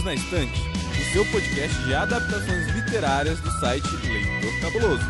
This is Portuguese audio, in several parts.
Perdidos na Estante, o seu podcast de adaptações literárias do site Leitor Cabuloso.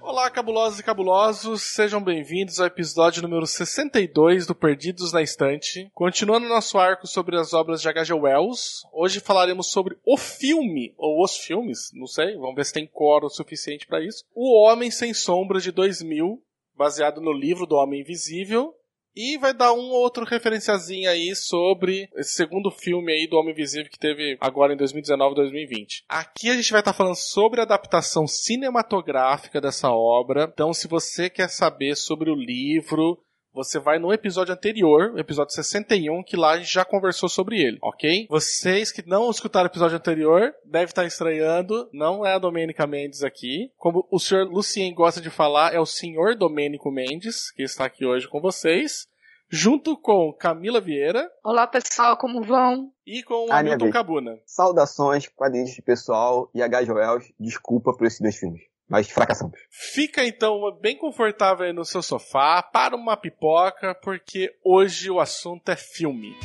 Olá, cabulosos e cabulosos, sejam bem-vindos ao episódio número 62 do Perdidos na Estante. Continuando nosso arco sobre as obras de H.G. Wells, hoje falaremos sobre o filme, ou os filmes, não sei, vamos ver se tem coro suficiente para isso. O Homem Sem Sombra de 2000, baseado no livro do Homem Invisível, e vai dar um ou outro referenciazinho aí sobre esse segundo filme aí do Homem Invisível que teve agora em 2019 2020. Aqui a gente vai estar falando sobre a adaptação cinematográfica dessa obra. Então, se você quer saber sobre o livro, você vai no episódio anterior, o episódio 61, que lá a gente já conversou sobre ele, ok? Vocês que não escutaram o episódio anterior, devem estar estranhando, não é a Domênica Mendes aqui. Como o senhor Lucien gosta de falar, é o senhor Domênico Mendes, que está aqui hoje com vocês. Junto com Camila Vieira. Olá pessoal, como vão? E com o Ah, Hamilton. Cabuna. Saudações, quadrinhos de pessoal e H. Joels. Desculpa por esses dois filmes. Mas fracassamos. Fica então bem confortável aí no seu sofá, para uma pipoca, porque hoje o assunto é filme.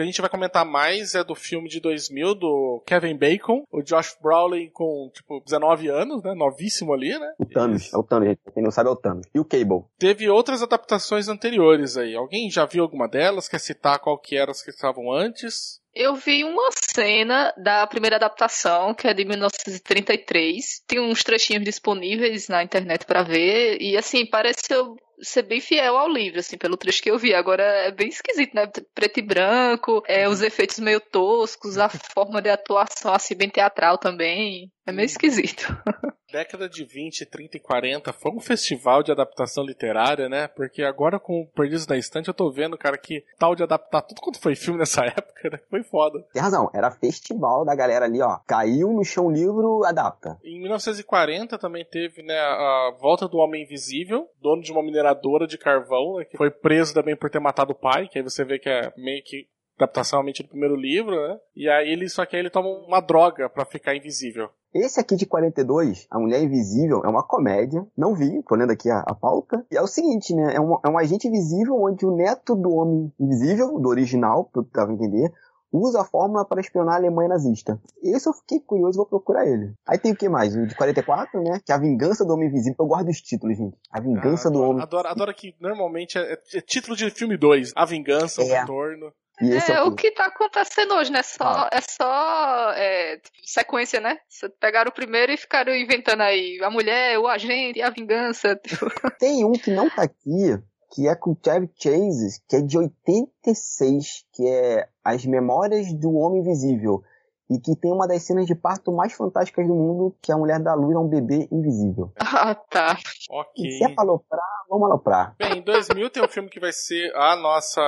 Que a gente vai comentar mais é do filme de 2000 do Kevin Bacon, o Josh Brolin com tipo 19 anos, né, novíssimo ali, né? O Thanos. É o Thanos, gente. Quem não sabe é o Thanos. E o Cable. Teve outras adaptações anteriores aí. Alguém já viu alguma delas? Quer citar qual que eram as que estavam antes? Eu vi uma cena da primeira adaptação, que é de 1933. Tem uns trechinhos disponíveis na internet pra ver e assim, parece ser bem fiel ao livro, assim, pelo trecho que eu vi. Agora é bem esquisito, né? Preto e branco, é, os efeitos meio toscos, a forma de atuação assim bem teatral também. É meio esquisito. Década de 20, 30 e 40 foi um festival de adaptação literária, né? Porque agora com o Perdidos na Estante eu tô vendo, cara, que tal de adaptar tudo quanto foi filme nessa época, né? Foi foda. Tem razão. Era festival da galera ali, ó. Caiu no chão livro, adapta. Em 1940 também teve, né, a volta do Homem Invisível, dono de uma mineradora de carvão, né, que foi preso também por ter matado o pai, que aí você vê que é meio que adaptação realmente do primeiro livro, né? E aí ele, só que aí ele toma uma droga pra ficar invisível. Esse aqui de 42, A Mulher Invisível, é uma comédia. Não vi, tô lendo aqui a, a pauta. E é o seguinte, né? É um, é um agente invisível onde o neto do Homem Invisível, do original, pelo que dava a entender, usa a fórmula para espionar a Alemanha nazista. Esse eu fiquei curioso, vou procurar ele. Aí tem o que mais? O de 44, né? Que é a Vingança do Homem Invisível. Eu guardo os títulos, gente. A Vingança Ah, do adoro, Homem... Adoro, adoro que normalmente é, é título de filme 2. A Vingança, o É. Retorno. É, é, o que tá acontecendo hoje, né? Só, Ah. É só é, tipo, sequência, né? Você pegaram o primeiro e ficaram inventando aí a mulher, o agente, a vingança. tipo. Tem um que não tá aqui, que é com o Chevy Chase, que é de 86, que é As Memórias do Homem Invisível. E que tem uma das cenas de parto mais fantásticas do mundo, que é a mulher dá luz a um bebê invisível. Ah, tá. Ok. E se é pra aloprar, vamos aloprar. Bem, em 2000 tem um filme que vai ser a nossa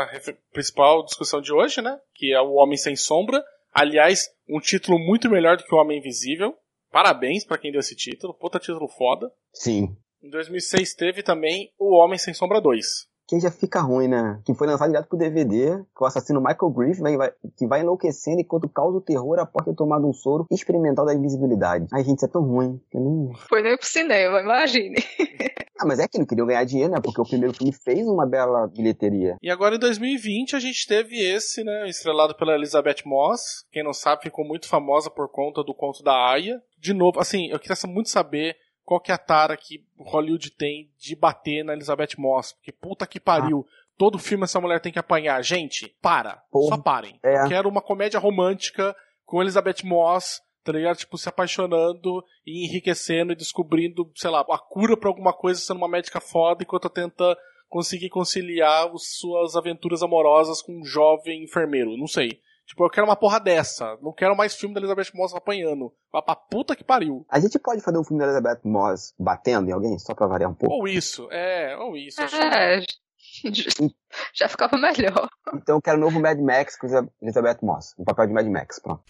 principal discussão de hoje, né? Que é O Homem Sem Sombra. Aliás, um título muito melhor do que O Homem Invisível. Parabéns pra quem deu esse título. Puta título foda. Sim. Em 2006 teve também O Homem Sem Sombra 2. Que já fica ruim, né? Que foi lançado direto pro DVD, que o assassino Michael Griff vai, vai- que vai enlouquecendo enquanto causa o terror após ter tomado um soro experimental da invisibilidade. Ai, gente, isso é tão ruim. eu nem... Foi nem pro cinema, imagine. Ah, mas é que não queriam ganhar dinheiro, né? Porque o primeiro filme fez uma bela bilheteria. E agora em 2020 a gente teve esse, né? Estrelado pela Elizabeth Moss. Quem não sabe, ficou muito famosa por conta do conto da Aya. De novo, assim, eu queria muito saber qual que é a tara que Hollywood tem de bater na Elizabeth Moss. Porque puta que pariu. Todo filme essa mulher tem que apanhar. Gente, para. Só parem. É. Quero uma comédia romântica com Elizabeth Moss, tá ligado? Tipo, se apaixonando e enriquecendo e descobrindo, sei lá, a cura pra alguma coisa sendo uma médica foda enquanto tenta conseguir conciliar os, suas aventuras amorosas com um jovem enfermeiro. Não sei. Tipo, eu quero uma porra dessa. Não quero mais filme da Elizabeth Moss apanhando. Vai pra puta que pariu. A gente pode fazer um filme da Elizabeth Moss batendo em alguém, só pra variar um pouco? Ou isso, é, ou isso. acho- É, já ficava melhor. Então eu quero um novo Mad Max com Elizabeth Moss. Um papel de Mad Max, pronto.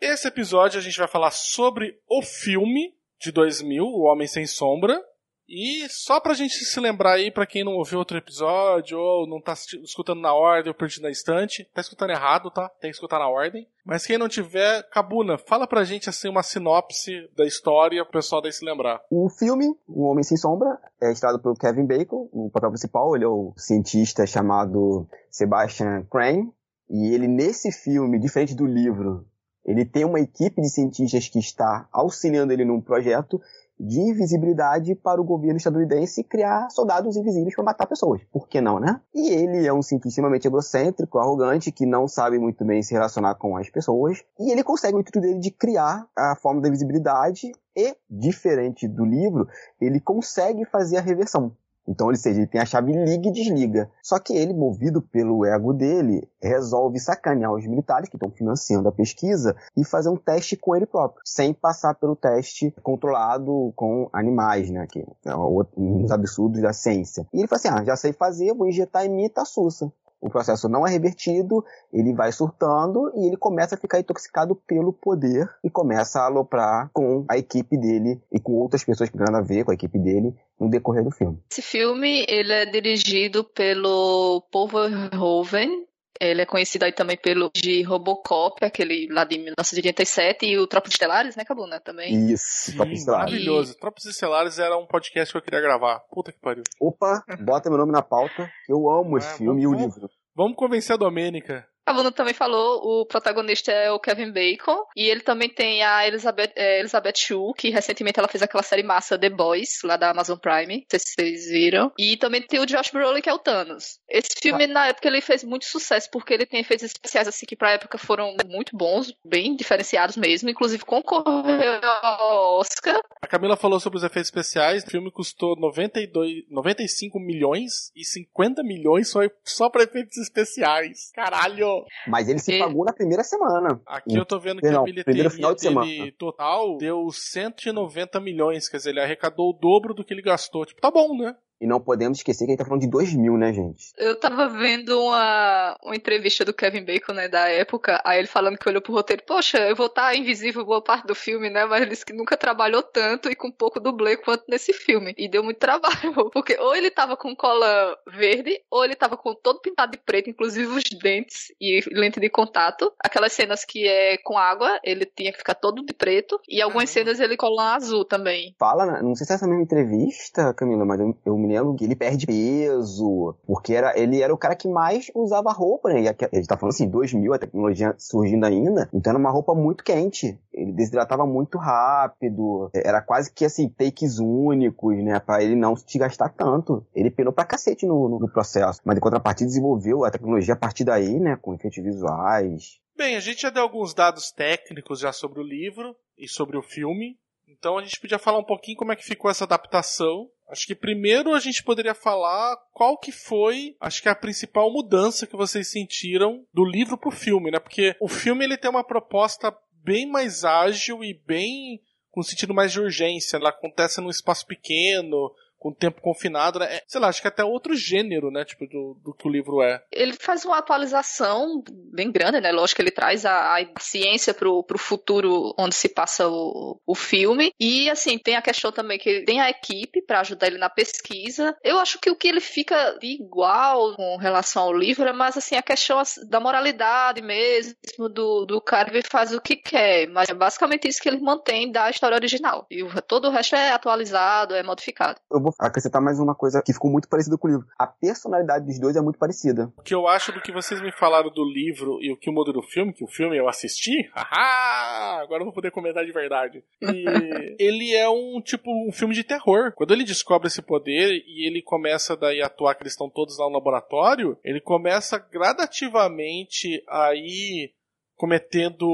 Esse episódio a gente vai falar sobre o filme de 2000, O Homem Sem Sombra. E só pra gente se lembrar aí, pra quem não ouviu outro episódio, ou não tá escutando na ordem, ou perdido na estante, tá escutando errado, tá? Tem que escutar na ordem. Mas quem não tiver, Cabuna, fala pra gente assim uma sinopse da história pro pessoal daí se lembrar. O filme, O Homem Sem Sombra, é estrelado pelo Kevin Bacon, o papel principal, ele é o cientista chamado Sebastian Crane, e ele nesse filme, diferente do livro, ele tem uma equipe de cientistas que está auxiliando ele num projeto de invisibilidade para o governo estadunidense criar soldados invisíveis para matar pessoas. Por que não, né? E ele é um cientista extremamente egocêntrico, arrogante, que não sabe muito bem se relacionar com as pessoas. E ele consegue o intuito dele de criar a forma da invisibilidade e, diferente do livro, ele consegue fazer a reversão. Então, ou seja, ele tem a chave liga e desliga. Só que ele, movido pelo ego dele, resolve sacanear os militares que estão financiando a pesquisa e fazer um teste com ele próprio, sem passar pelo teste controlado com animais, né? Que é um dos absurdos da ciência. E ele fala assim: ah, já sei fazer, vou injetar em mim e tá sussa o processo não é revertido, ele vai surtando e ele começa a ficar intoxicado pelo poder e começa a aloprar com a equipe dele e com outras pessoas que não a ver com a equipe dele no decorrer do filme. Esse filme ele é dirigido pelo Paul Verhoeven, ele é conhecido aí também pelo de Robocop, aquele lá de 1987, e o Tropas Estelares, né, Cabuna, também. Isso, Tropas Estelares. Maravilhoso. E... Tropas Estelares era um podcast que eu queria gravar. Puta que pariu. Opa, bota meu nome na pauta. Eu amo é, esse filme vamos, e o livro. Vamos convencer a Domênica. A Luna também falou, o protagonista é o Kevin Bacon, e ele também tem a Elizabeth, é, Elizabeth Shue, que recentemente ela fez aquela série massa The Boys, lá da Amazon Prime, não sei se vocês viram. E também tem o Josh Brolin, que é o Thanos. Esse filme, ah. na época, ele fez muito sucesso, porque ele tem efeitos especiais, assim, que pra época foram muito bons, bem diferenciados mesmo, inclusive concorreu ao Oscar. A Camila falou sobre os efeitos especiais, o filme custou 92, 95 milhões e 50 milhões só, só pra efeitos especiais. Caralho! Mas ele se e... pagou na primeira semana. Aqui eu tô vendo que não, a bilheteria final de semana. total deu 190 milhões, quer dizer, ele arrecadou o dobro do que ele gastou. Tipo, tá bom, né? E não podemos esquecer que a gente tá falando de 2000, né, gente? Eu tava vendo uma, uma entrevista do Kevin Bacon, né, da época, aí ele falando que olhou pro roteiro, poxa, eu vou estar tá invisível boa parte do filme, né, mas ele disse que nunca trabalhou tanto e com pouco dublê quanto nesse filme. E deu muito trabalho, porque ou ele tava com cola verde, ou ele tava com todo pintado de preto, inclusive os dentes e lente de contato. Aquelas cenas que é com água, ele tinha que ficar todo de preto, e algumas cenas ele cola azul também. Fala, não sei se é essa mesma entrevista, Camila, mas eu, eu me lembro que ele perde peso, porque era, ele era o cara que mais usava roupa, né? E ele tá falando assim, 2000, a tecnologia surgindo ainda, então era uma roupa muito quente. Ele desidratava muito rápido, era quase que assim, takes únicos, né? Pra ele não se gastar tanto. Ele penou pra cacete no, no, no processo. Mas em contrapartida desenvolveu a tecnologia a partir daí, né? Com efeitos visuais. Bem, a gente já deu alguns dados técnicos já sobre o livro e sobre o filme. Então a gente podia falar um pouquinho como é que ficou essa adaptação. Acho que primeiro a gente poderia falar qual que foi, acho que a principal mudança que vocês sentiram do livro pro filme, né? Porque o filme ele tem uma proposta bem mais ágil e bem com sentido mais de urgência. Ela acontece num espaço pequeno, com tempo confinado, né? É, sei lá, acho que é até outro gênero, né? Tipo, do, do que o livro é. Ele faz uma atualização bem grande, né? Lógico que ele traz a, a ciência pro, pro futuro onde se passa o, o filme. E, assim, tem a questão também que tem a equipe para ajudar ele na pesquisa. Eu acho que o que ele fica igual com relação ao livro é mais, assim, a questão da moralidade mesmo, do, do cara que faz o que quer. Mas é basicamente isso que ele mantém da história original. E o, todo o resto é atualizado, é modificado. Eu vou acrescentar mais uma coisa que ficou muito parecida com o livro. A personalidade dos dois é muito parecida. O que eu acho do que vocês me falaram do livro e o que muda do filme, que o filme eu assisti, haha, agora eu vou poder comentar de verdade. E ele é um tipo um filme de terror. Quando ele descobre esse poder e ele começa daí a atuar que eles estão todos lá no laboratório, ele começa gradativamente a ir cometendo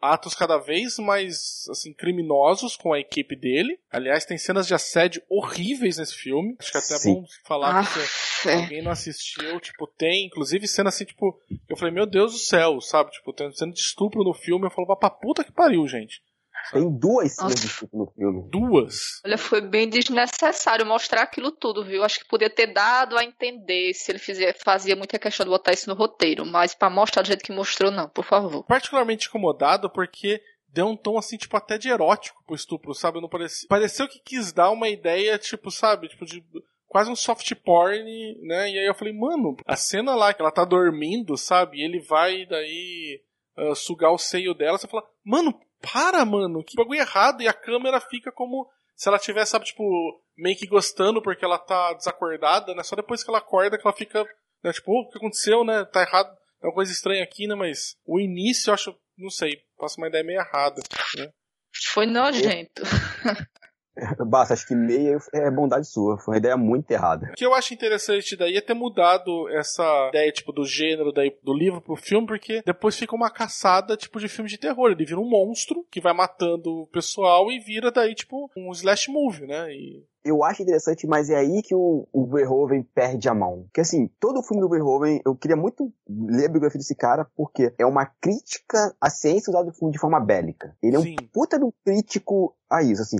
atos cada vez mais assim criminosos com a equipe dele. Aliás, tem cenas de assédio horríveis nesse filme. Acho que é até Sim. bom falar ah, que se é. alguém não assistiu, tipo, tem inclusive cena assim, tipo, eu falei, meu Deus do céu, sabe? Tipo, tem cena de estupro no filme, eu falo, pra puta que pariu, gente. Tem duas cenas de estupro no filme. Duas? Olha, foi bem desnecessário mostrar aquilo tudo, viu? Acho que podia ter dado a entender se ele fizia, fazia muita questão de botar isso no roteiro, mas para mostrar do jeito que mostrou, não, por favor. Particularmente incomodado porque deu um tom assim, tipo, até de erótico pro estupro, sabe? Não parecia. Pareceu que quis dar uma ideia, tipo, sabe? Tipo, de quase um soft porn, né? E aí eu falei, mano, a cena lá que ela tá dormindo, sabe? E ele vai daí uh, sugar o seio dela, você fala, mano, para, mano, que bagulho errado. E a câmera fica como se ela tivesse, sabe, tipo, meio que gostando porque ela tá desacordada, né? Só depois que ela acorda que ela fica, né, tipo, oh, o que aconteceu, né? Tá errado. É uma coisa estranha aqui, né? Mas o início eu acho, não sei, passa uma ideia meio errada, né? Foi nojento. Basta, acho que meia é bondade sua. Foi uma ideia muito errada. O que eu acho interessante daí é ter mudado essa ideia, tipo, do gênero daí, do livro pro filme, porque depois fica uma caçada, tipo, de filme de terror. Ele vira um monstro que vai matando o pessoal e vira daí, tipo, um slash movie, né? E eu acho interessante, mas é aí que o, o Verhoeven perde a mão. Porque assim, todo o filme do Verhoeven, eu queria muito ler a biografia desse cara, porque é uma crítica à ciência usada de forma bélica. Ele é Sim. um puta do crítico a isso, assim.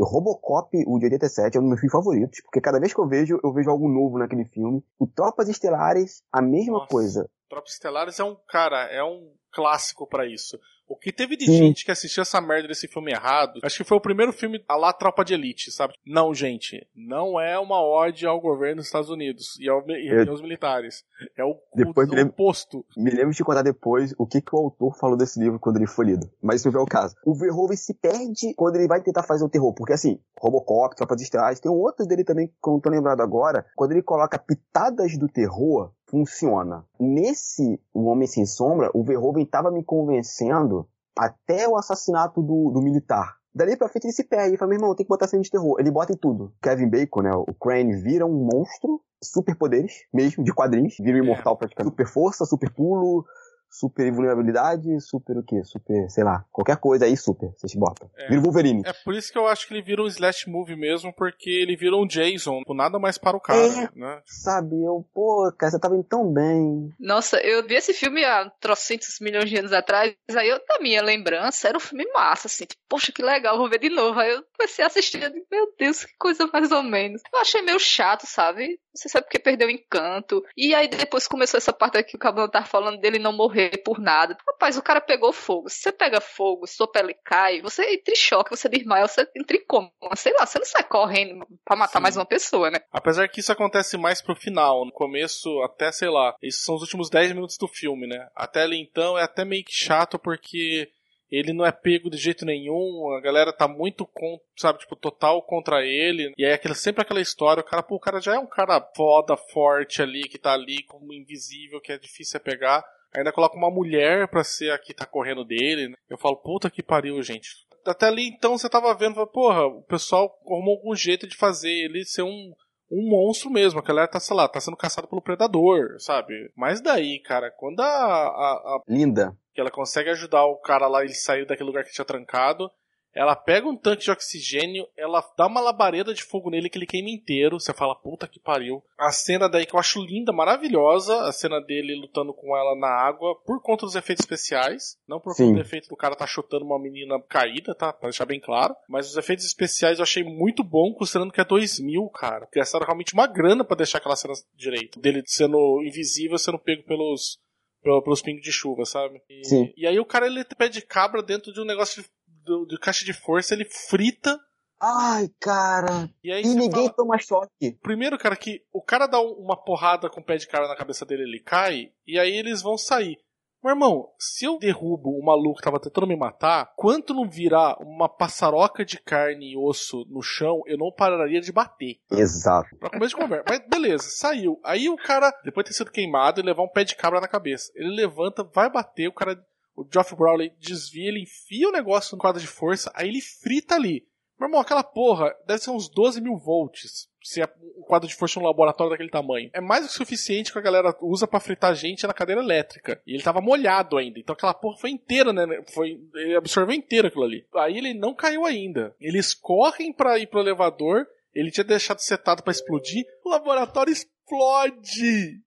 O Robocop, o de 87, é um dos meus filmes favoritos, porque cada vez que eu vejo, eu vejo algo novo naquele filme. O Tropas Estelares, a mesma Nossa, coisa. Tropas Estelares é um, cara, é um clássico para isso. O que teve de Sim. gente que assistiu essa merda desse filme errado, acho que foi o primeiro filme a lá Tropa de Elite, sabe? Não, gente, não é uma ode ao governo dos Estados Unidos e, ao, e eu... aos militares. É o, depois o, o oposto. Me lembro de contar depois o que, que o autor falou desse livro quando ele foi lido. Mas isso não é o caso. O Verhoeven se perde quando ele vai tentar fazer o terror, porque assim, Robocop, Tropas Estelares, tem um outro dele também que eu não tô lembrado agora, quando ele coloca pitadas do terror, funciona. Nesse O Homem Sem Sombra, o Verhoeven estava me convencendo até o assassinato do, do militar. Dali pra frente ele se perde. Ele fala, meu irmão, tem que botar cena de terror. Ele bota em tudo. Kevin Bacon, né? O Crane vira um monstro, superpoderes, mesmo, de quadrinhos. Vira um imortal praticamente. Super força, super pulo, super vulnerabilidade, super o quê? Super, sei lá, qualquer coisa aí super, vocês botam. É, vira o Wolverine. É por isso que eu acho que ele vira um slash movie mesmo, porque ele vira um Jason, nada mais para o cara, é, né? Sabe, eu, pô, cara, você tava indo tão bem. Nossa, eu vi esse filme há trocentos milhões de anos atrás, aí eu, na minha lembrança, era um filme massa, assim, tipo, poxa, que legal, vou ver de novo. Aí eu comecei a assistir, eu meu Deus, que coisa mais ou menos. Eu achei meio chato, sabe? Você sabe porque perdeu o encanto. E aí depois começou essa parte aqui que o Cabelo tá falando dele não morrer por nada. Rapaz, o cara pegou fogo. Se você pega fogo, sua pele cai, você entra em choque, você desmaia, você entra em coma. Sei lá, você não sai correndo pra matar Sim. mais uma pessoa, né? Apesar que isso acontece mais pro final. No começo, até, sei lá, esses são os últimos 10 minutos do filme, né? Até ali então é até meio que chato porque ele não é pego de jeito nenhum, a galera tá muito, com, sabe, tipo, total contra ele, e aquela, sempre aquela história, o cara, pô, o cara já é um cara foda, forte ali, que tá ali como invisível, que é difícil pegar, ainda coloca uma mulher pra ser a que tá correndo dele, né? eu falo, puta que pariu, gente. Até ali então você tava vendo, porra, o pessoal arrumou algum jeito de fazer ele ser um, um monstro mesmo. A galera tá, sei lá, tá sendo caçada pelo predador, sabe? Mas daí, cara, quando a. a, a... Linda que ela consegue ajudar o cara lá, ele saiu daquele lugar que tinha trancado. Ela pega um tanque de oxigênio, ela dá uma labareda de fogo nele que ele queima inteiro. Você fala, puta que pariu. A cena daí que eu acho linda, maravilhosa, a cena dele lutando com ela na água, por conta dos efeitos especiais. Não por Sim. conta do efeito do cara tá chutando uma menina caída, tá? Pra deixar bem claro. Mas os efeitos especiais eu achei muito bom, considerando que é 2000, cara. Gastaram realmente uma grana para deixar aquela cena direito. Dele sendo invisível, sendo pego pelos pelos pingos de chuva, sabe? E, Sim. e aí o cara ele pé de cabra dentro de um negócio de, de, de caixa de força, ele frita. Ai, cara. E, e ninguém fala, toma choque. Primeiro, cara, que o cara dá uma porrada com o pé de cara na cabeça dele, ele cai, e aí eles vão sair. Meu irmão, se eu derrubo o maluco que tava tentando me matar, quanto não virar uma passaroca de carne e osso no chão, eu não pararia de bater. Exato. Pra começo de conversa. Mas beleza, saiu. Aí o cara, depois de ter sido queimado, ele levar um pé de cabra na cabeça. Ele levanta, vai bater, o cara. O Geoff Browley desvia, ele enfia o negócio no quadro de força, aí ele frita ali. Meu irmão, aquela porra deve ser uns 12 mil volts. Se o quadro de força um laboratório daquele tamanho. É mais do que suficiente que a galera usa para fritar gente na cadeira elétrica. E ele tava molhado ainda. Então aquela porra foi inteira, né? Foi, ele absorveu inteiro aquilo ali. Aí ele não caiu ainda. Eles correm para ir pro elevador. Ele tinha deixado setado para explodir. O laboratório explode!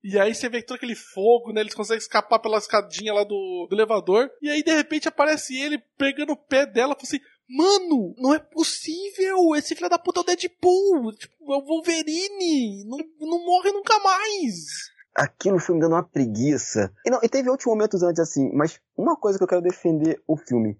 E aí você vê todo aquele fogo, né? Eles conseguem escapar pela escadinha lá do, do elevador. E aí, de repente, aparece ele pegando o pé dela. Fala assim: Mano, não é possível! Esse filho da puta é o Deadpool! Tipo, é o Wolverine! Não, não morre nunca mais! Aquilo foi me dando uma preguiça. E, não, e teve outros momentos antes assim, mas uma coisa que eu quero defender o filme.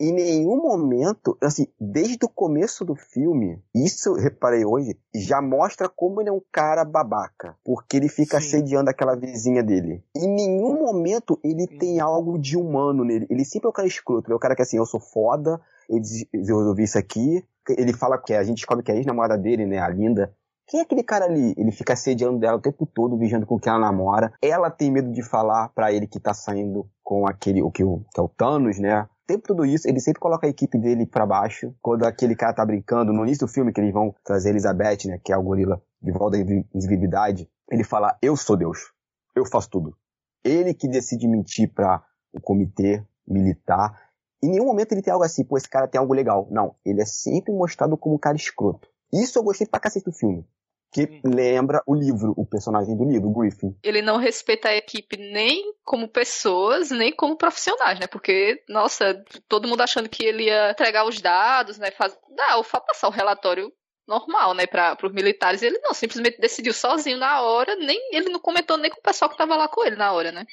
Em nenhum momento, assim, desde o começo do filme, isso reparei hoje, já mostra como ele é um cara babaca. Porque ele fica Sim. assediando aquela vizinha dele. Em nenhum momento ele Hum. tem algo de humano nele. Ele sempre é o cara escroto. Ele é o cara que assim, eu sou foda, eu resolvi isso aqui. Ele fala que a gente descobre que é a ex-namorada dele, né, a Linda. Quem é aquele cara ali? Ele fica assediando dela o tempo todo, vigiando com quem ela namora. Ela tem medo de falar pra ele que tá saindo com aquele, o que, o, que é o Thanos, né? Tempo tudo isso, ele sempre coloca a equipe dele pra baixo. Quando aquele cara tá brincando, no início do filme, que eles vão trazer Elizabeth, né? Que é o gorila de volta à invisibilidade. Ele fala, eu sou Deus. Eu faço tudo. Ele que decide mentir pra o comitê militar. Em nenhum momento ele tem algo assim, pô, esse cara tem algo legal. Não, ele é sempre mostrado como um cara escroto. Isso eu gostei pra cacete do filme. Que Hum. lembra o livro, o personagem do livro, o Griffin. Ele não respeita a equipe nem como pessoas, nem como profissionais, né? Porque, nossa, todo mundo achando que ele ia entregar os dados, né? Faz... Dá, ou fa- passar o relatório normal, né, para os militares. Ele não, simplesmente decidiu sozinho na hora, nem ele não comentou nem com o pessoal que tava lá com ele na hora, né?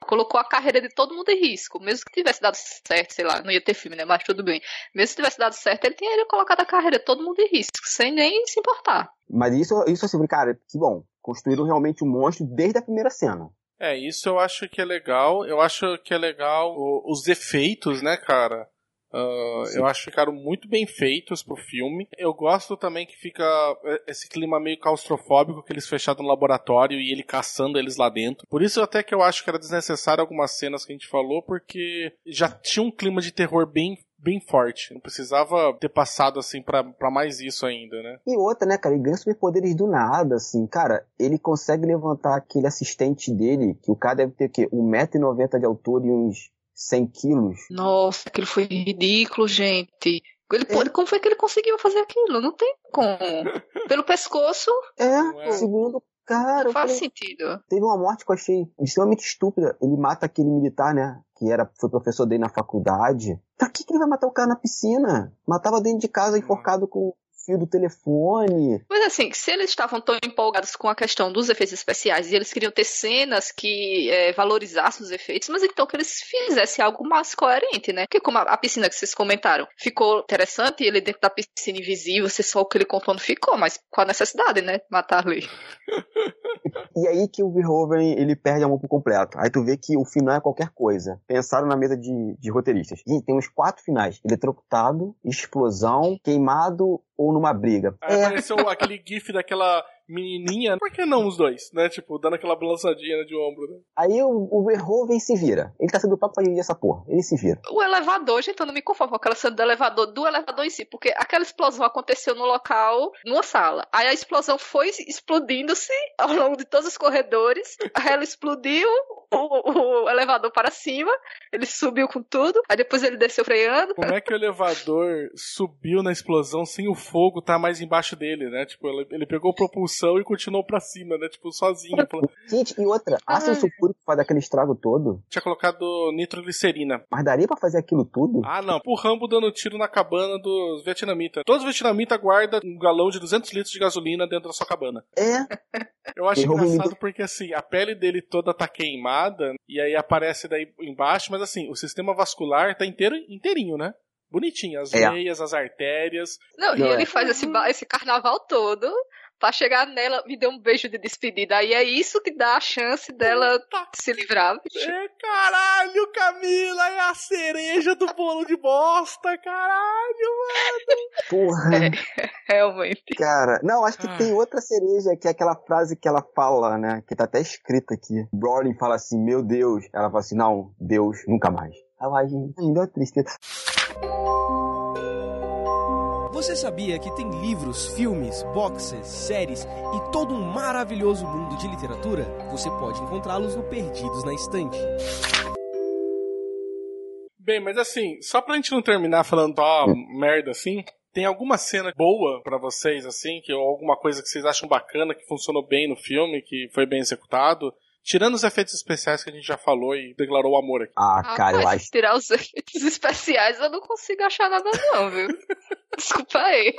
Colocou a carreira de todo mundo em risco, mesmo que tivesse dado certo, sei lá, não ia ter filme, né, mas tudo bem. Mesmo se tivesse dado certo, ele teria colocado a carreira de todo mundo em risco, sem nem se importar. Mas isso, isso assim, cara, que bom. Construíram realmente um monstro desde a primeira cena. É, isso eu acho que é legal. Eu acho que é legal o- os efeitos, né, cara? Sim. eu acho que ficaram muito bem feitos pro filme. Eu gosto também que fica é, esse clima meio claustrofóbico que eles fecharam no laboratório e ele caçando eles lá dentro. Por isso até que eu acho que era desnecessário algumas cenas que a gente falou, porque já tinha um clima de terror bem bem forte. Não precisava ter passado assim pra pra mais isso ainda, né? E outra, né, cara, ele ganha superpoderes do nada, assim. Cara, ele consegue levantar aquele assistente dele, que o cara deve ter, o quê? 1,90m de altura e uns 100 quilos. Nossa, aquilo foi ridículo, gente. Ele pode, como foi que ele conseguiu fazer aquilo? Não tem como. Pelo pescoço, É, é. segundo cara, não faz falei, sentido. teve uma morte que eu achei extremamente estúpida. Ele mata aquele militar, né? Que era, foi professor dele na faculdade. Pra que, que ele vai matar o cara na piscina? Matava dentro de casa enforcado com fio do telefone. Mas assim, se eles estavam tão empolgados com a questão dos efeitos especiais e eles queriam ter cenas que é, valorizassem os efeitos, mas então que eles fizessem algo mais coerente, né? Porque como a, a piscina que vocês comentaram ficou interessante, ele dentro da piscina invisível, você só o que ele contou não ficou, mas com a necessidade, né? Matar ali. E aí que o Verhoeven, ele perde a mão por completo. Aí tu vê que o final é qualquer coisa. Pensaram na mesa de, de roteiristas. Gente, tem uns quatro finais. Eletrocutado, explosão, queimado ou numa briga. Aí É, apareceu aquele gif daquela menininha, por que não os dois, né? Tipo, dando aquela balançadinha né, de ombro, né? aí o, o Verhoeven se vira. Ele tá sendo papo pra dirigir essa porra. Ele se vira. O elevador, gente, eu não me conformo com aquela cena do elevador, do elevador em si, porque aquela explosão aconteceu no local, numa sala. Aí a explosão foi explodindo-se ao longo de todos os corredores. Aí ela explodiu, o, o elevador para cima, ele subiu com tudo, aí depois ele desceu freando. Como é que o elevador subiu na explosão sem o fogo tá mais embaixo dele, né? Tipo, ele, ele pegou e continuou pra cima, né? Tipo, sozinho. Gente, e outra, ácido sulfúrico faz aquele estrago todo. Tinha colocado nitroglicerina. Mas daria pra fazer aquilo tudo? Ah, não. O Rambo dando tiro na cabana dos vietnamitas. Todos os vietnamitas guardam um galão de 200 litros de gasolina dentro da sua cabana. É. Eu acho Derruba engraçado porque, assim, a pele dele toda tá queimada e aí aparece daí embaixo, mas, assim, o sistema vascular tá inteiro, inteirinho, né? Bonitinho. As É. veias, as artérias. Não, e ele é. faz esse, esse carnaval todo pra chegar nela, me deu um beijo de despedida. Aí é isso que dá a chance dela se livrar. bicho. É, caralho, Camila, é a cereja do bolo de bosta, caralho. Porra. É. Realmente. Cara, não, acho que Ah. tem outra cereja, que é aquela frase que ela fala, né? Que tá até escrita aqui. Brolin fala assim, meu Deus. Ela fala assim, não, Deus, nunca mais. Aí eu, ai, gente, me deu uma tristeza. Você sabia que tem livros, filmes, boxes, séries e todo um maravilhoso mundo de literatura? Você pode encontrá-los no Perdidos na Estante. Bem, mas assim, só pra gente não terminar falando ó, merda assim, tem alguma cena boa pra vocês, assim, que, ou alguma coisa que vocês acham bacana, que funcionou bem no filme, que foi bem executado? Tirando os efeitos especiais que a gente já falou e declarou amor aqui. Ah, cara, eu acho. se tirar os efeitos especiais, eu não consigo achar nada não, viu? Desculpa aí.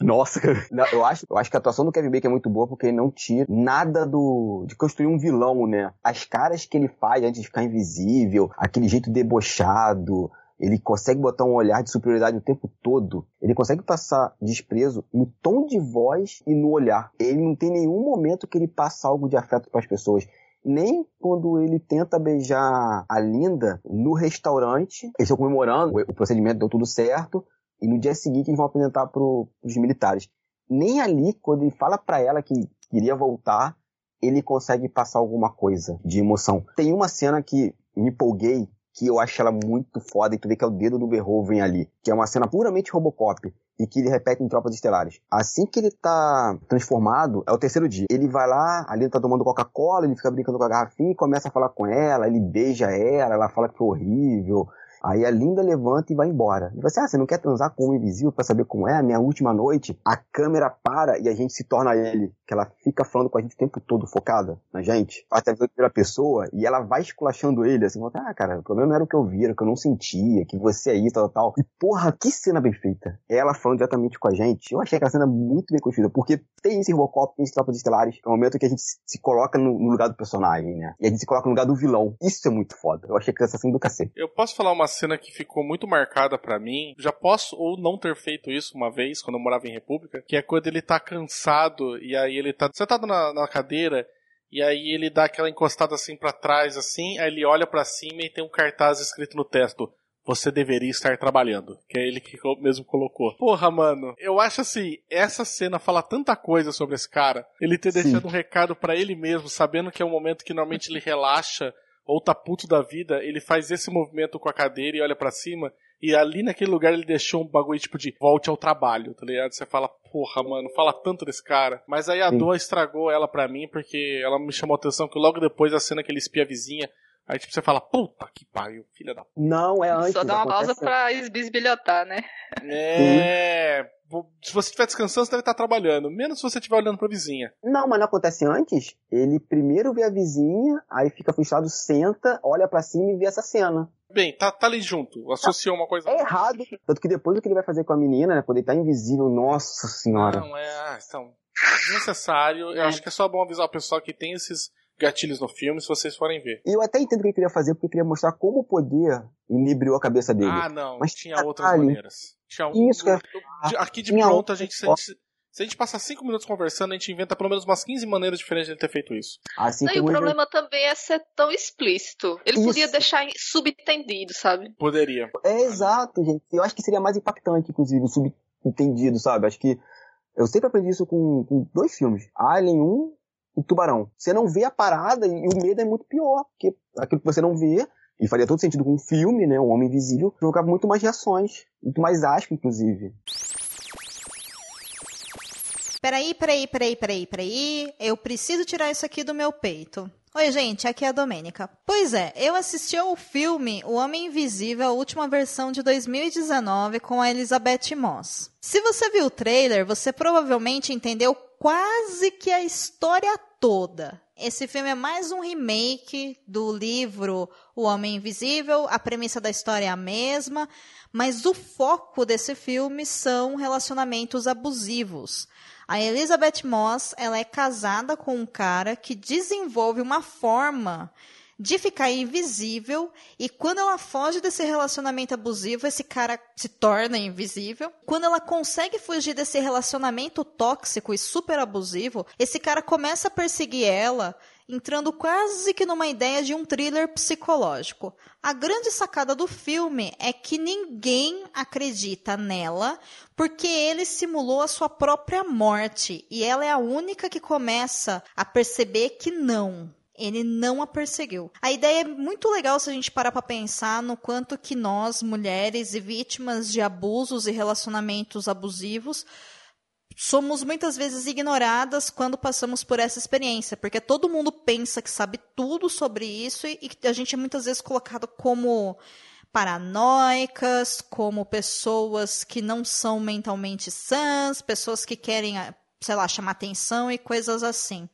Nossa, cara. Não, eu acho, eu acho que a atuação do Kevin Bacon é muito boa porque ele não tira nada do de construir um vilão, né? As caras que ele faz antes de ficar invisível, aquele jeito debochado, Ele consegue botar um olhar de superioridade o tempo todo. Ele consegue passar desprezo no tom de voz e no olhar. Ele não tem nenhum momento que ele passa algo de afeto para as pessoas nem quando ele tenta beijar a Linda no restaurante. Eles estão comemorando, o procedimento deu tudo certo, e no dia seguinte eles vão apresentar para os militares. Nem ali, quando ele fala para ela que queria voltar, ele consegue passar alguma coisa de emoção. Tem uma cena que me empolguei, que eu acho ela muito foda, e tu vê que é o dedo do Verhoeven ali, que é uma cena puramente Robocop, e que ele repete em Tropas Estelares. Assim que ele tá transformado, é o terceiro dia. Ele vai lá, ali ele tá tomando Coca-Cola, ele fica brincando com a garrafinha e começa a falar com ela, ele beija ela, ela fala que foi horrível, Aí a Linda levanta e vai embora. E você, ah, você não quer transar com o invisível para saber como é? A minha última noite, a câmera para e a gente se torna ele. Que ela fica falando com a gente o tempo todo, focada na gente. Até a primeira pessoa e ela vai esculachando ele, assim, ah, cara, o problema não era o que eu via, o que eu não sentia, que você é isso, tal, tal. E porra, que cena bem feita. Ela falando diretamente com a gente. Eu achei aquela cena muito bem construída, porque tem esse Robocop, tem esse Tropa de Estelares. É um momento que a gente se coloca no, no lugar do personagem, né? E a gente se coloca no lugar do vilão. Isso é muito foda. Eu achei que essa cena do cacete. Eu posso falar uma cena que ficou muito marcada para mim. Já posso ou não ter feito isso uma vez, quando eu morava em República, que é quando ele tá cansado e aí ele tá sentado na, na cadeira e aí ele dá aquela encostada assim para trás, assim, aí ele olha para cima e tem um cartaz escrito no texto. Você deveria estar trabalhando. Que é ele que mesmo colocou. Porra, mano. Eu acho assim, essa cena fala tanta coisa sobre esse cara. Ele ter Sim. deixado um recado para ele mesmo, sabendo que é um momento que normalmente ele relaxa ou tá puto da vida, ele faz esse movimento com a cadeira e olha para cima. E ali naquele lugar ele deixou um bagulho tipo de volte ao trabalho, tá ligado? Você fala, porra, mano, fala tanto desse cara. Mas aí a Sim. dor estragou ela pra mim, porque ela me chamou a atenção que logo depois a cena que ele espia a vizinha, Aí tipo, você fala, puta que pariu, filha da Não, é antes. Só dá uma pausa pra esbisbilhotar, né? É. Se você estiver descansando, você deve estar trabalhando. Menos se você estiver olhando pra vizinha. Não, mas não acontece antes. Ele primeiro vê a vizinha, aí fica frustrado, senta, olha para cima e vê essa cena. Bem, tá, tá ali junto. Associou uma coisa. É errado. Tanto que depois o que ele vai fazer com a menina, né? Poder estar invisível, nossa senhora. Não, é. Ah, então. Desnecessário. Eu acho que é só bom avisar o pessoal que tem esses gatilhos no filme, se vocês forem ver. E eu até entendo o que ele queria fazer, porque ele queria mostrar como o poder inebriou a cabeça dele. Ah, não. Mas tinha outras ali. maneiras. Tinha um, Isso, cara. Aqui de pronto, a gente, se a gente, se a gente passar cinco minutos conversando, a gente inventa pelo menos umas 15 maneiras diferentes de ele ter feito isso. Assim não, e o problema também é ser tão explícito. Ele isso. podia deixar subentendido, sabe? Poderia. É exato, gente. Eu acho que seria mais impactante, inclusive, o subentendido, sabe? Acho que eu sempre aprendi isso com, com dois filmes. Alien 1 o tubarão. Você não vê a parada e o medo é muito pior, porque aquilo que você não vê, e faria todo sentido com um filme, né, um homem invisível, provocava muito mais reações, muito mais asco, inclusive. Peraí, peraí, peraí, peraí, peraí. Eu preciso tirar isso aqui do meu peito. Oi, gente, aqui é a Domênica. Pois é, eu assisti ao filme O Homem Invisível, a última versão de 2019, com a Elizabeth Moss. Se você viu o trailer, você provavelmente entendeu quase que a história toda. Esse filme é mais um remake do livro O Homem Invisível. A premissa da história é a mesma, mas o foco desse filme são relacionamentos abusivos. A Elizabeth Moss, ela é casada com um cara que desenvolve uma forma de ficar invisível e quando ela foge desse relacionamento abusivo, esse cara se torna invisível. Quando ela consegue fugir desse relacionamento tóxico e super abusivo, esse cara começa a perseguir ela entrando quase que numa ideia de um thriller psicológico. A grande sacada do filme é que ninguém acredita nela porque ele simulou a sua própria morte e ela é a única que começa a perceber que não, ele não a perseguiu. A ideia é muito legal se a gente parar para pensar no quanto que nós, mulheres e vítimas de abusos e relacionamentos abusivos, somos muitas vezes ignoradas quando passamos por essa experiência, porque todo mundo pensa que sabe tudo sobre isso e, e a gente é muitas vezes colocado como paranoicas, como pessoas que não são mentalmente sãs, pessoas que querem, sei lá, chamar atenção e coisas assim.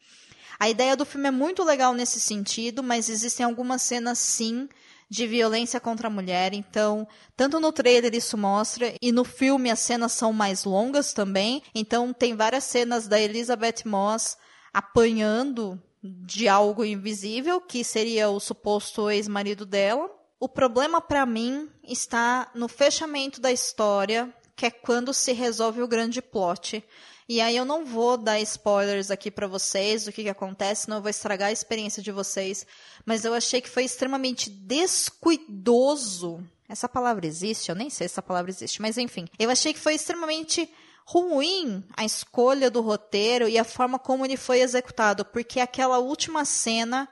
A ideia do filme é muito legal nesse sentido, mas existem algumas cenas sim de violência contra a mulher. Então, tanto no trailer isso mostra, e no filme as cenas são mais longas também. Então, tem várias cenas da Elizabeth Moss apanhando de algo invisível, que seria o suposto ex-marido dela. O problema para mim está no fechamento da história, que é quando se resolve o grande plot. E aí eu não vou dar spoilers aqui para vocês do que, que acontece, não vou estragar a experiência de vocês, mas eu achei que foi extremamente descuidoso. Essa palavra existe? Eu nem sei se essa palavra existe, mas enfim. Eu achei que foi extremamente ruim a escolha do roteiro e a forma como ele foi executado, porque aquela última cena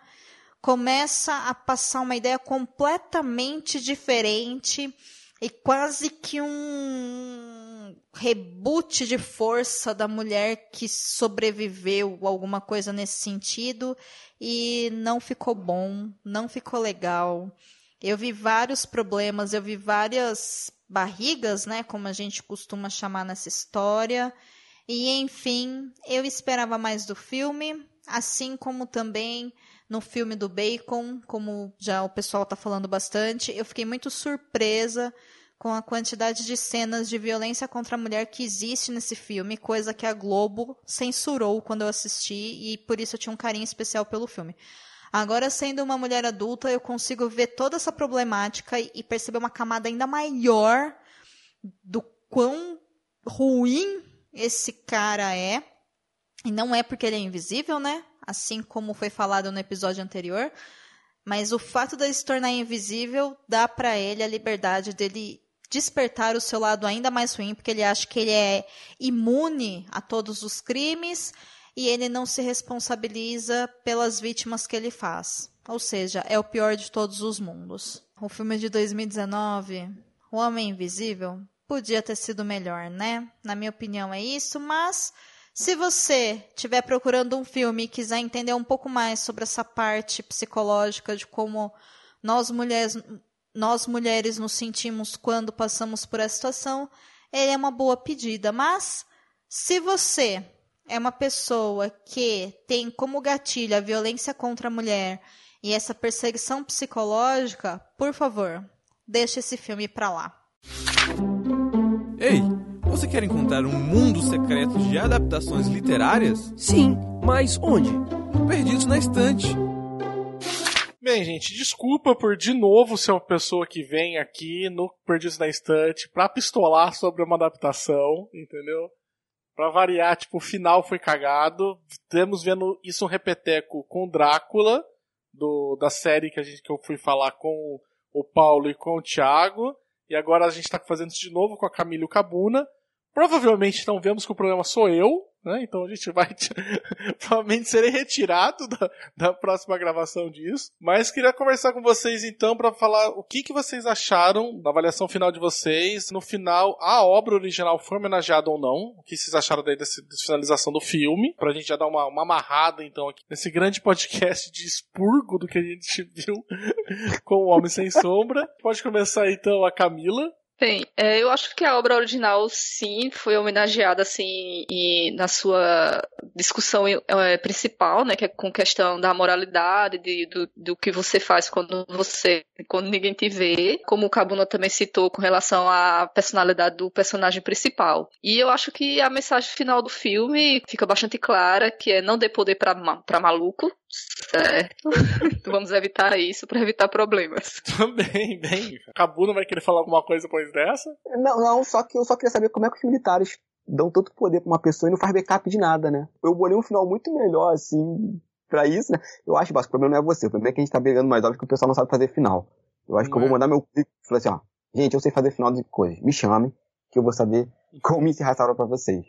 começa a passar uma ideia completamente diferente e quase que um reboot de força da mulher que sobreviveu, alguma coisa nesse sentido, e não ficou bom, não ficou legal. Eu vi vários problemas, eu vi várias barrigas, né, como a gente costuma chamar nessa história. E enfim, eu esperava mais do filme, assim como também no filme do Bacon, como já o pessoal está falando bastante, eu fiquei muito surpresa com a quantidade de cenas de violência contra a mulher que existe nesse filme, coisa que a Globo censurou quando eu assisti e por isso eu tinha um carinho especial pelo filme. Agora, sendo uma mulher adulta, eu consigo ver toda essa problemática e perceber uma camada ainda maior do quão ruim esse cara é. E não é porque ele é invisível, né? assim como foi falado no episódio anterior, mas o fato dele se tornar invisível dá para ele a liberdade dele despertar o seu lado ainda mais ruim, porque ele acha que ele é imune a todos os crimes e ele não se responsabiliza pelas vítimas que ele faz. Ou seja, é o pior de todos os mundos. O filme de 2019, O Homem Invisível, podia ter sido melhor, né? Na minha opinião é isso, mas se você estiver procurando um filme e quiser entender um pouco mais sobre essa parte psicológica de como nós mulheres, nós mulheres nos sentimos quando passamos por essa situação, ele é uma boa pedida. Mas se você é uma pessoa que tem como gatilho a violência contra a mulher e essa perseguição psicológica, por favor, deixe esse filme para lá. Ei, você quer encontrar um mundo secreto de adaptações literárias? Sim, mas onde? Perdidos na estante. Bem, gente, desculpa por de novo ser uma pessoa que vem aqui no Perdidos na Estante pra pistolar sobre uma adaptação, entendeu? Pra variar, tipo, o final foi cagado. Temos vendo isso um repeteco com Drácula, do, da série que, a gente, que eu fui falar com o Paulo e com o Thiago. E agora a gente tá fazendo isso de novo com a Camila e o Cabuna. Provavelmente não vemos que o problema sou eu, né? Então a gente vai provavelmente serei retirado da, da próxima gravação disso. Mas queria conversar com vocês então para falar o que, que vocês acharam da avaliação final de vocês. No final, a obra original foi homenageada ou não? O que vocês acharam daí dessa, dessa finalização do filme? Pra gente já dar uma, uma amarrada então aqui nesse grande podcast de expurgo do que a gente viu com o Homem Sem Sombra. Pode começar então a Camila. Bem, é, eu acho que a obra original, sim, foi homenageada, assim, e na sua discussão é, principal, né, que é com questão da moralidade, de, do, do que você faz quando você, quando ninguém te vê, como o Cabuna também citou com relação à personalidade do personagem principal. E eu acho que a mensagem final do filme fica bastante clara, que é não dê poder para maluco, Certo. Vamos evitar isso para evitar problemas. Também, bem. Cabu não vai querer falar alguma coisa depois dessa? Não, não, só que eu só queria saber como é que os militares dão tanto poder pra uma pessoa e não faz backup de nada, né? Eu bolei um final muito melhor, assim, pra isso, né? Eu acho, Basco, o problema não é você. O problema é que a gente tá brigando mais óbvio que o pessoal não sabe fazer final. Eu acho não que eu vou é. mandar meu clipe e falar assim, ó, gente, eu sei fazer final de coisas. Me chame, que eu vou saber como encerrar essa hora pra vocês.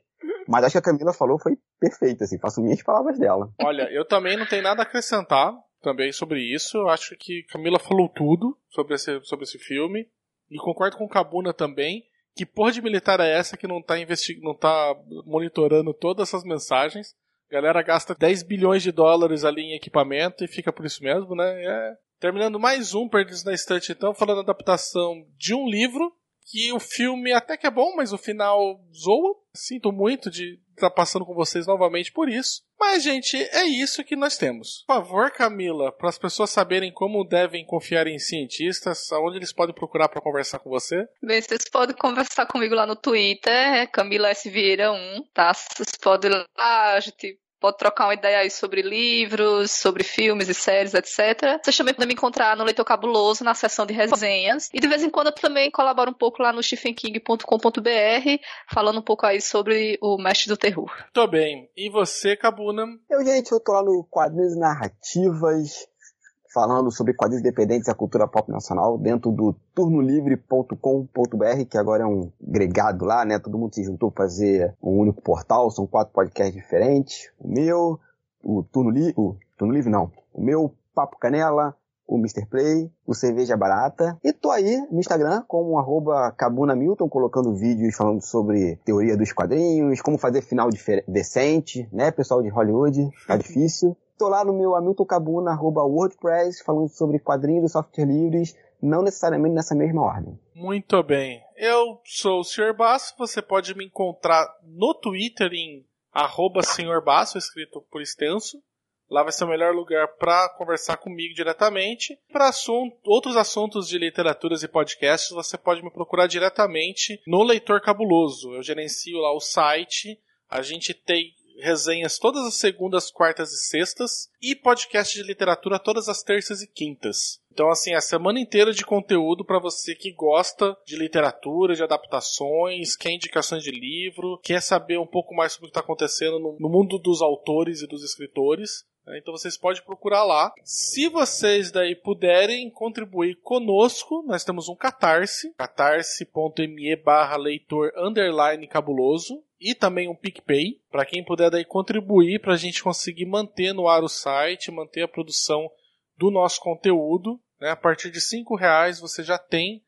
Mas acho que a Camila falou foi perfeita, assim, faço minhas palavras dela. Olha, eu também não tenho nada a acrescentar também sobre isso. Eu acho que Camila falou tudo sobre esse, sobre esse filme. E concordo com Cabuna também. Que porra de militar é essa que não tá, investi não tá monitorando todas essas mensagens? A galera gasta 10 bilhões de dólares ali em equipamento e fica por isso mesmo, né? É... Terminando mais um Perdidos na Estante, então, falando da adaptação de um livro que o filme até que é bom, mas o final zoa. Sinto muito de estar passando com vocês novamente por isso. Mas, gente, é isso que nós temos. Por favor, Camila, para as pessoas saberem como devem confiar em cientistas, aonde eles podem procurar para conversar com você? Bem, vocês podem conversar comigo lá no Twitter, é Camila S. Vieira 1, tá? Vocês podem lá, a gente pode trocar uma ideia aí sobre livros, sobre filmes e séries, etc. Vocês também podem me encontrar no Leitor Cabuloso, na seção de resenhas. E de vez em quando eu também colaboro um pouco lá no stephenking.com.br, falando um pouco aí sobre o Mestre do Terror. Muito bem. E você, Cabuna? Eu, gente, eu tô lá no Quadrinhos Narrativas, falando sobre quadrinhos independentes e a cultura pop nacional dentro do turnolivre.com.br, que agora é um gregado lá, né? Todo mundo se juntou para fazer um único portal, são quatro podcasts diferentes. O meu, o Turno Livre, o Turno Livre não, o meu Papo Canela, o Mr. Play, o Cerveja Barata. E tô aí no Instagram como arroba Cabuna Milton, colocando vídeos falando sobre teoria dos quadrinhos, como fazer final decente, né, pessoal de Hollywood, tá difícil. Tô lá no meu Hamilton Cabuna, arroba WordPress, falando sobre quadrinhos e software livres, não necessariamente nessa mesma ordem. Muito bem. Eu sou o Sr. Basso, você pode me encontrar no Twitter em arroba Sr. Basso, escrito por extenso. Lá vai ser o melhor lugar para conversar comigo diretamente. Para assunto, outros assuntos de literaturas e podcasts, você pode me procurar diretamente no Leitor Cabuloso. Eu gerencio lá o site. A gente tem resenhas todas as segundas, quartas e sextas e podcast de literatura todas as terças e quintas. Então, assim, a semana inteira de conteúdo para você que gosta de literatura, de adaptações, quer indicações de livro, quer saber um pouco mais sobre o que está acontecendo no, no mundo dos autores e dos escritores. Né? Então vocês podem procurar lá. Se vocês daí puderem contribuir conosco, nós temos um catarse, catarse.me barra leitor underline cabuloso e também um PicPay, para quem puder daí contribuir para a gente conseguir manter no ar o site, manter a produção do nosso conteúdo. Né? A partir de cinco reais você já tem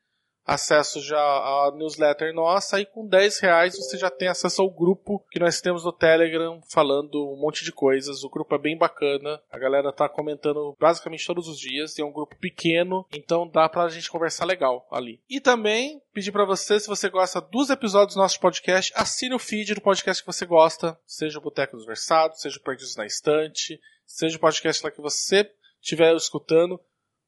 acesso já à newsletter nossa e com 10 reais você já tem acesso ao grupo que nós temos no Telegram falando um monte de coisas. O grupo é bem bacana, a galera tá comentando basicamente todos os dias, é um grupo pequeno, então dá pra gente conversar legal ali. E também pedir para você, se você gosta dos episódios do nosso podcast, assine o feed do podcast que você gosta, seja o Boteco dos Versados, seja o Perdidos na Estante, seja o podcast lá que você estiver escutando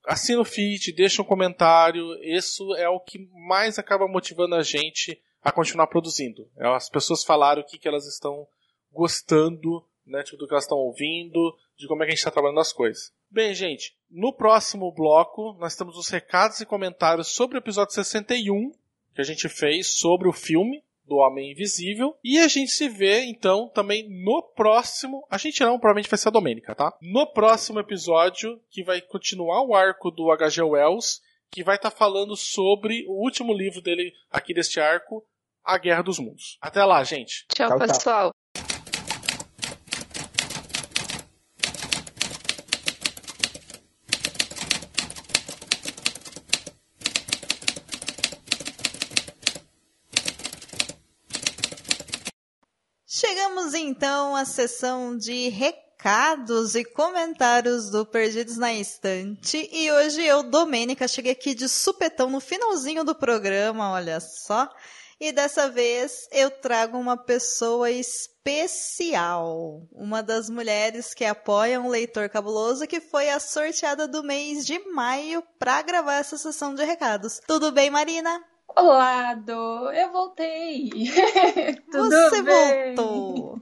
assina o feed, deixa um comentário. Isso é o que mais acaba motivando a gente a continuar produzindo. É, as pessoas falaram o que, que elas estão gostando, né, tipo, do que elas estão ouvindo, de como é que a gente está trabalhando as coisas. Bem, gente, no próximo bloco nós temos os recados e comentários sobre o episódio 61 que a gente fez sobre o filme do Homem Invisível. E a gente se vê, então, também no próximo. A gente não, provavelmente vai ser a Domênica, tá? No próximo episódio, que vai continuar o arco do H.G. Wells, que vai estar tá falando sobre o último livro dele aqui deste arco, A Guerra dos Mundos. Até lá, gente. Tchau, tchau pessoal. Tchau. Chegamos então à sessão de recados e comentários do Perdidos na Estante. E hoje eu, Domênica, cheguei aqui de supetão no finalzinho do programa, olha só. E dessa vez eu trago uma pessoa especial, uma das mulheres que apoiam o Leitor Cabuloso, que foi a sorteada do mês de maio para gravar essa sessão de recados. Tudo bem, Marina? Olá, Do, eu voltei. Tudo Você bem? voltou.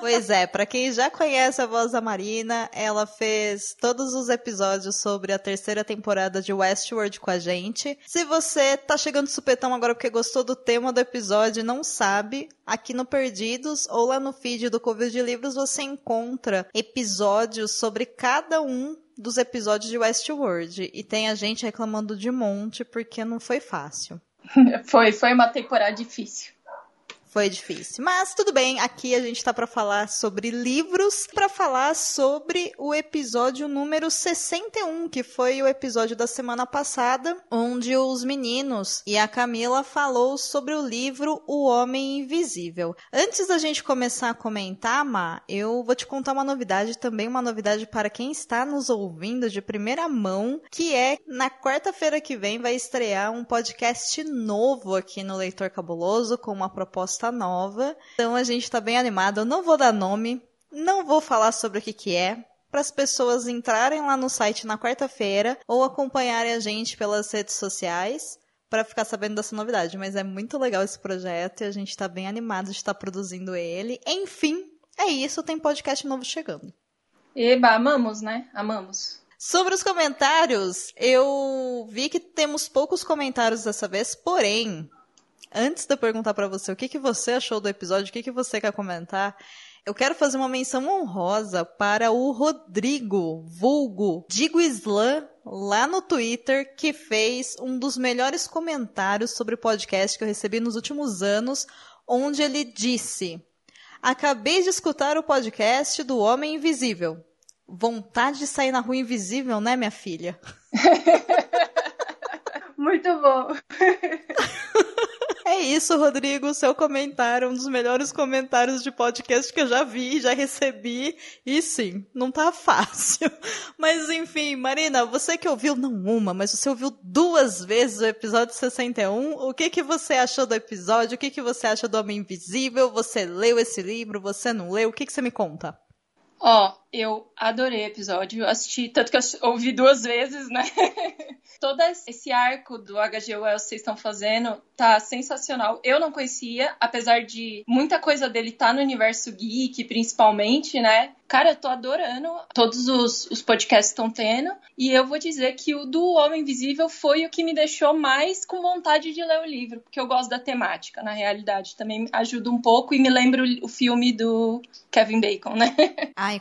pois é, para quem já conhece a voz da Marina, ela fez todos os episódios sobre a terceira temporada de Westworld com a gente. Se você tá chegando supetão agora porque gostou do tema do episódio e não sabe, aqui no Perdidos ou lá no feed do Covid de Livros você encontra episódios sobre cada um dos episódios de Westworld. E tem a gente reclamando de monte porque não foi fácil. foi, foi uma temporada difícil. Foi difícil. Mas tudo bem, aqui a gente está para falar sobre livros, para falar sobre o episódio número 61, que foi o episódio da semana passada, onde os meninos e a Camila falou sobre o livro O Homem Invisível. Antes da gente começar a comentar, Ma, eu vou te contar uma novidade, também uma novidade para quem está nos ouvindo de primeira mão, que é na quarta-feira que vem vai estrear um podcast novo aqui no Leitor Cabuloso com uma proposta proposta nova. Então a gente está bem animado. Eu não vou dar nome, não vou falar sobre o que, que é, para as pessoas entrarem lá no site na quarta-feira ou acompanharem a gente pelas redes sociais para ficar sabendo dessa novidade. Mas é muito legal esse projeto e a gente está bem animado de estar produzindo ele. Enfim, É isso, tem podcast novo chegando. Eba, amamos, né? Amamos. Sobre os comentários, eu vi que temos poucos comentários dessa vez, porém, antes de eu perguntar para você o que, que você achou do episódio, o que, que você quer comentar, eu quero fazer uma menção honrosa para o Rodrigo, vulgo Digo Slam, lá no Twitter, que fez um dos melhores comentários sobre o podcast que eu recebi nos últimos anos, onde ele disse: Acabei de escutar o podcast do Homem Invisível. Vontade de sair na rua invisível, né, minha filha? Muito bom. É isso, Rodrigo. Seu comentário, um dos melhores comentários de podcast que eu já vi, já recebi. E sim, não tá fácil. Mas enfim, Marina, você que ouviu não uma, mas você ouviu duas vezes o episódio 61. O que que você achou do episódio? O que que você acha do Homem Invisível? Você leu esse livro? Você não leu? O que que você me conta? Ó, eu adorei o episódio, assisti, tanto que eu ouvi duas vezes, né? Todo esse arco do H.G. Wells que vocês estão fazendo tá sensacional. Eu não conhecia, apesar de muita coisa dele tá no universo geek, principalmente, né? Cara, eu tô adorando todos os, os podcasts estão tendo. E eu vou dizer que o do Homem Invisível foi o que me deixou mais com vontade de ler o livro, porque eu gosto da temática, na realidade. Também ajuda um pouco e me lembra o, filme do Kevin Bacon, né? Ai,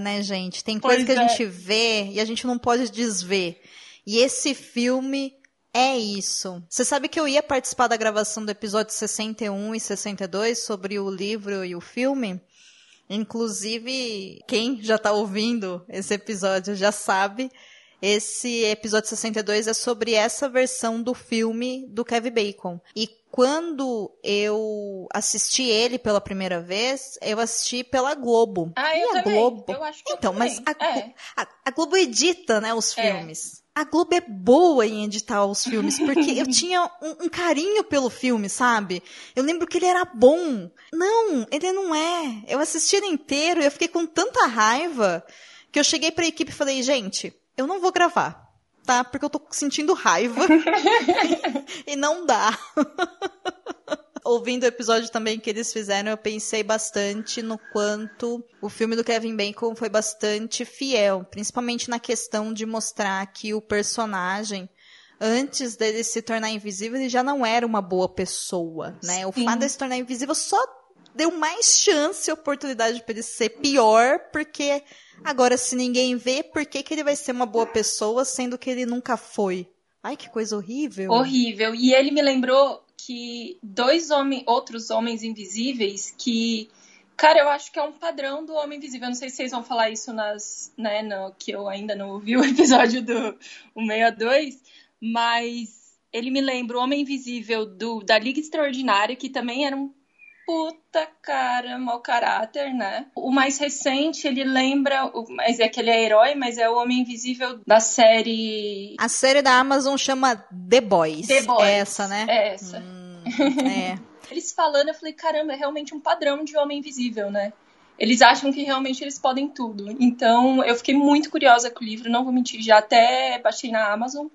né, gente? Tem coisa Pois que a é. gente vê e a gente não pode desver. E esse filme é isso. Você sabe que eu ia participar da gravação do episódio 61 e 62 sobre o livro e o filme? Inclusive, quem já tá ouvindo esse episódio já sabe. Esse episódio 62 é sobre essa versão do filme do Kevin Bacon. E quando eu assisti ele pela primeira vez, eu assisti pela Globo. Ah, e eu a também. Globo. Eu acho que Então, mas a, É. a, a Globo edita, né, os É. filmes. A Globo é boa em editar os filmes, porque eu tinha um, um carinho pelo filme, sabe? Eu lembro que ele era bom. Não, ele não é. Eu assisti ele inteiro e eu fiquei com tanta raiva que eu cheguei pra equipe e falei, gente, eu não vou gravar, tá? Porque eu tô sentindo raiva e não dá. Ouvindo o episódio também que eles fizeram, eu pensei bastante no quanto o filme do Kevin Bacon foi bastante fiel, principalmente na questão de mostrar que o personagem, antes dele se tornar invisível, ele já não era uma boa pessoa, né? O Sim. fato dele se tornar invisível só deu mais chance e oportunidade para ele ser pior, porque agora se ninguém vê, por que, que ele vai ser uma boa pessoa, sendo que ele nunca foi? Ai, que coisa horrível. Horrível. E ele me lembrou que dois homens, outros homens invisíveis que. Cara, eu acho que é um padrão do Homem Invisível. Eu não sei se vocês vão falar isso nas, né, no, que eu ainda não ouvi o episódio do o 62, mas ele me lembra o Homem Invisível do, da Liga Extraordinária, que também era um puta cara, mau caráter, né? O mais recente, ele lembra, mas é que ele é herói, mas é o Homem Invisível da série A série da Amazon chama The Boys. The Boys. É essa, né? É essa. Hum, é. Eles falando, eu falei, caramba, é realmente um padrão de homem invisível, né? Eles acham que realmente eles podem tudo. Então, eu fiquei muito curiosa com o livro, não vou mentir, já até baixei na Amazon.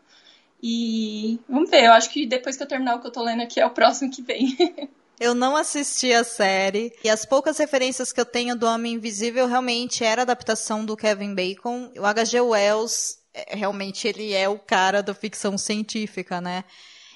E vamos ver, eu acho que depois que eu terminar o que eu tô lendo aqui é o próximo que vem. Eu não assisti a série. E as poucas referências que eu tenho do Homem Invisível realmente era a adaptação do Kevin Bacon. O H.G. Wells, é, realmente, ele é o cara da ficção científica, né?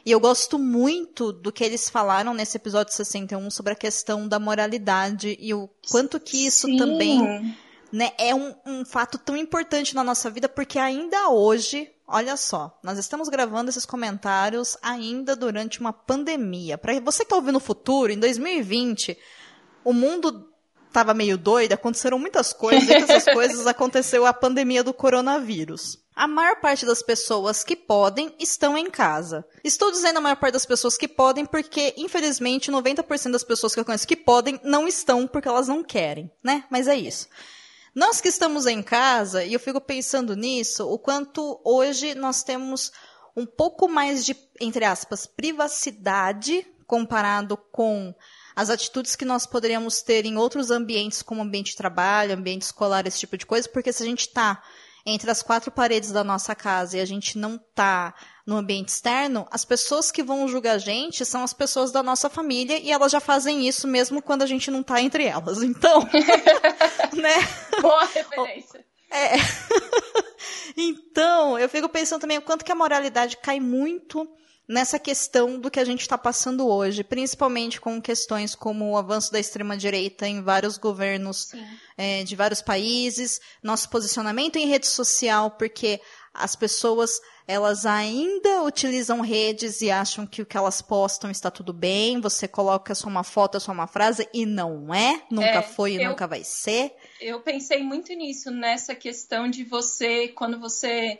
E eu gosto muito do que eles falaram nesse episódio 61 sobre a questão da moralidade e o quanto que isso Sim. também né, é um, um fato tão importante na nossa vida, porque ainda hoje, olha só, nós estamos gravando esses comentários ainda durante uma pandemia. Para você que está ouvindo no futuro, em 2020, o mundo estava meio doido, aconteceram muitas coisas, e essas coisas aconteceu a pandemia do coronavírus. A maior parte das pessoas que podem estão em casa. Estou dizendo a maior parte das pessoas que podem porque, infelizmente, 90% das pessoas que eu conheço que podem não estão porque elas não querem, né? Mas é isso. Nós que estamos em casa, e eu fico pensando nisso, o quanto hoje nós temos um pouco mais de, entre aspas, privacidade comparado com as atitudes que nós poderíamos ter em outros ambientes, como ambiente de trabalho, ambiente escolar, esse tipo de coisa, porque se a gente está entre as quatro paredes da nossa casa e a gente não está no ambiente externo, as pessoas que vão julgar a gente são as pessoas da nossa família e elas já fazem isso mesmo quando a gente não tá entre elas. Então, né? Boa referência. É. então, eu fico pensando também o quanto que a moralidade cai muito nessa questão do que a gente está passando hoje, principalmente com questões como o avanço da extrema-direita em vários governos é, de vários países, nosso posicionamento em rede social, porque as pessoas elas ainda utilizam redes e acham que o que elas postam está tudo bem, você coloca só uma foto, só uma frase, e não é, nunca É, foi e eu- nunca vai ser. Eu pensei muito nisso, nessa questão de você, quando você.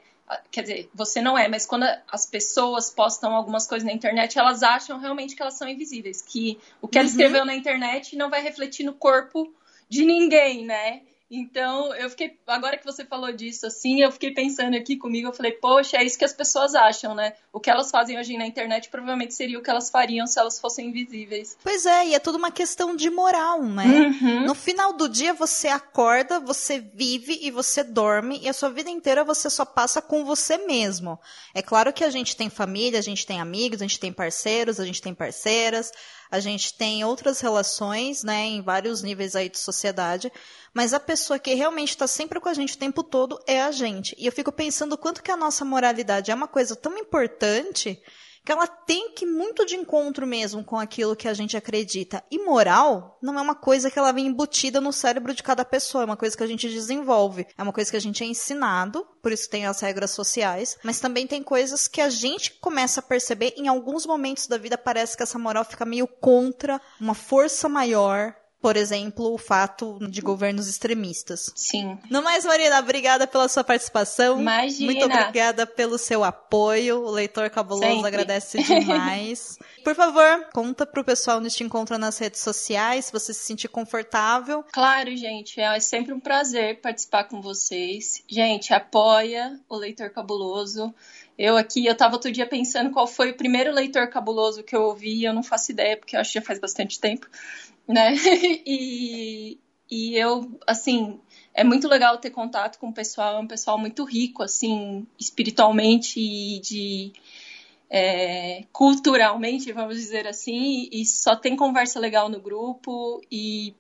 Quer dizer, você não é, mas quando as pessoas postam algumas coisas na internet, elas acham realmente que elas são invisíveis. Que o que ela Uhum. escreveu na internet não vai refletir no corpo de ninguém, né? Então, eu fiquei. Agora que você falou disso, assim, eu fiquei pensando aqui comigo, eu falei, poxa, é isso que as pessoas acham, né? O que elas fazem hoje na internet provavelmente seria o que elas fariam se elas fossem invisíveis. Pois é, e é tudo uma questão de moral, né? Uhum. No final do dia você acorda, você vive e você dorme e a sua vida inteira você só passa com você mesmo. É claro que a gente tem família, a gente tem amigos, a gente tem parceiros, a gente tem parceiras, a gente tem outras relações, né, em vários níveis aí de sociedade, mas a pessoa que realmente está sempre com a gente o tempo todo é a gente. E eu fico pensando quanto que a nossa moralidade é uma coisa tão importante que ela tem que muito de encontro mesmo com aquilo que a gente acredita. E moral não é uma coisa que ela vem embutida no cérebro de cada pessoa, é uma coisa que a gente desenvolve, é uma coisa que a gente é ensinado, por isso tem as regras sociais, mas também tem coisas que a gente começa a perceber em alguns momentos da vida parece que essa moral fica meio contra uma força maior. Por exemplo, o fato de governos extremistas. Sim. No mais, Marina, obrigada pela sua participação. Imagina. Muito obrigada pelo seu apoio. O leitor cabuloso Sempre. agradece demais. Por favor, conta pro pessoal onde te encontra nas redes sociais, se você se sentir confortável. Claro, gente, é sempre um prazer participar com vocês. Gente, apoia o Leitor Cabuloso. Eu aqui, eu tava outro dia pensando qual foi o primeiro Leitor Cabuloso que eu ouvi, eu não faço ideia, porque eu acho que já faz bastante tempo, né? E, e eu, assim, é muito legal ter contato com o pessoal, é um pessoal muito rico, assim, espiritualmente e de é, culturalmente, vamos dizer assim, e só tem conversa legal no grupo e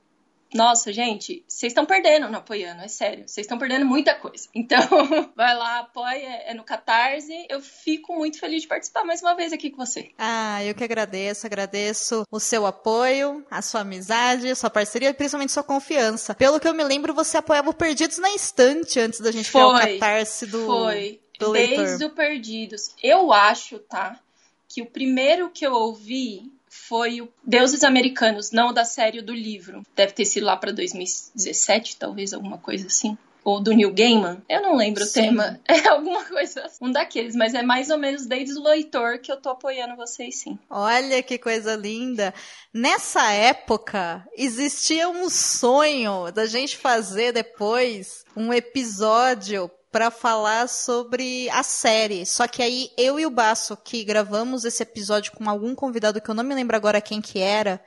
nossa, gente, vocês estão perdendo não apoiando, é sério. Vocês estão perdendo muita coisa. Então, vai lá, apoia, é no Catarse. Eu fico muito feliz de participar mais uma vez aqui com você. Ah, eu que agradeço, agradeço o seu apoio, a sua amizade, a sua parceria e principalmente sua confiança. Pelo que eu me lembro, você apoiava o Perdidos na Estante antes da gente criar o Foi, catarse do, Foi. do Desde leitor. o Perdidos. Eu acho, tá? Que o primeiro que eu ouvi foi o Deuses Americanos, não o da série do livro. Deve ter sido lá pra 2017, talvez, alguma coisa assim. Ou do Neil Gaiman. Eu não lembro Sim. o tema. É alguma coisa assim. Um daqueles, mas é mais ou menos desde o leitor que eu tô apoiando vocês, sim. Olha que coisa linda. Nessa época, existia um sonho da gente fazer depois um episódio para falar sobre a série. Só que aí eu e o Baço, que gravamos esse episódio com algum convidado que eu não me lembro agora quem que era,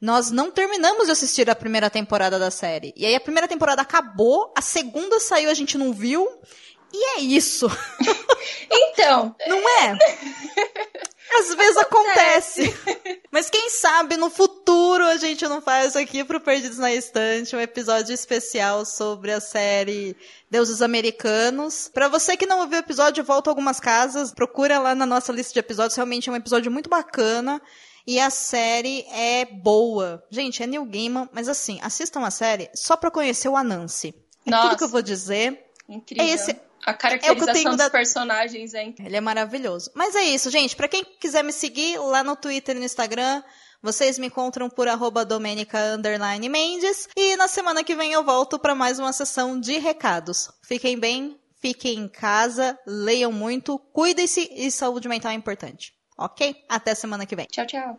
nós não terminamos de assistir a primeira temporada da série. E aí a primeira temporada acabou, a segunda saiu, a gente não viu. E é isso, Então, não é? Às vezes acontece. Mas quem sabe no futuro a gente não faz aqui pro Perdidos na Estante um episódio especial sobre a série Deuses Americanos. Pra você que não ouviu o episódio, volta algumas casas, procura lá na nossa lista de episódios, realmente é um episódio muito bacana. E a série é boa. Gente, é New Gaiman, mas assim, assistam a série só pra conhecer o Anansi. É Nossa. tudo que eu vou dizer. Incrível. É esse- A caracterização tenho dos da- personagens é incrível. Ele é maravilhoso. Mas é isso, gente. Pra quem quiser me seguir lá no Twitter e no Instagram, vocês me encontram por arroba Domenica underline Mendes. E na semana que vem eu volto pra mais uma sessão de recados. Fiquem bem, fiquem em casa, leiam muito, cuidem-se e saúde mental é importante. Ok? Até semana que vem. Tchau, tchau.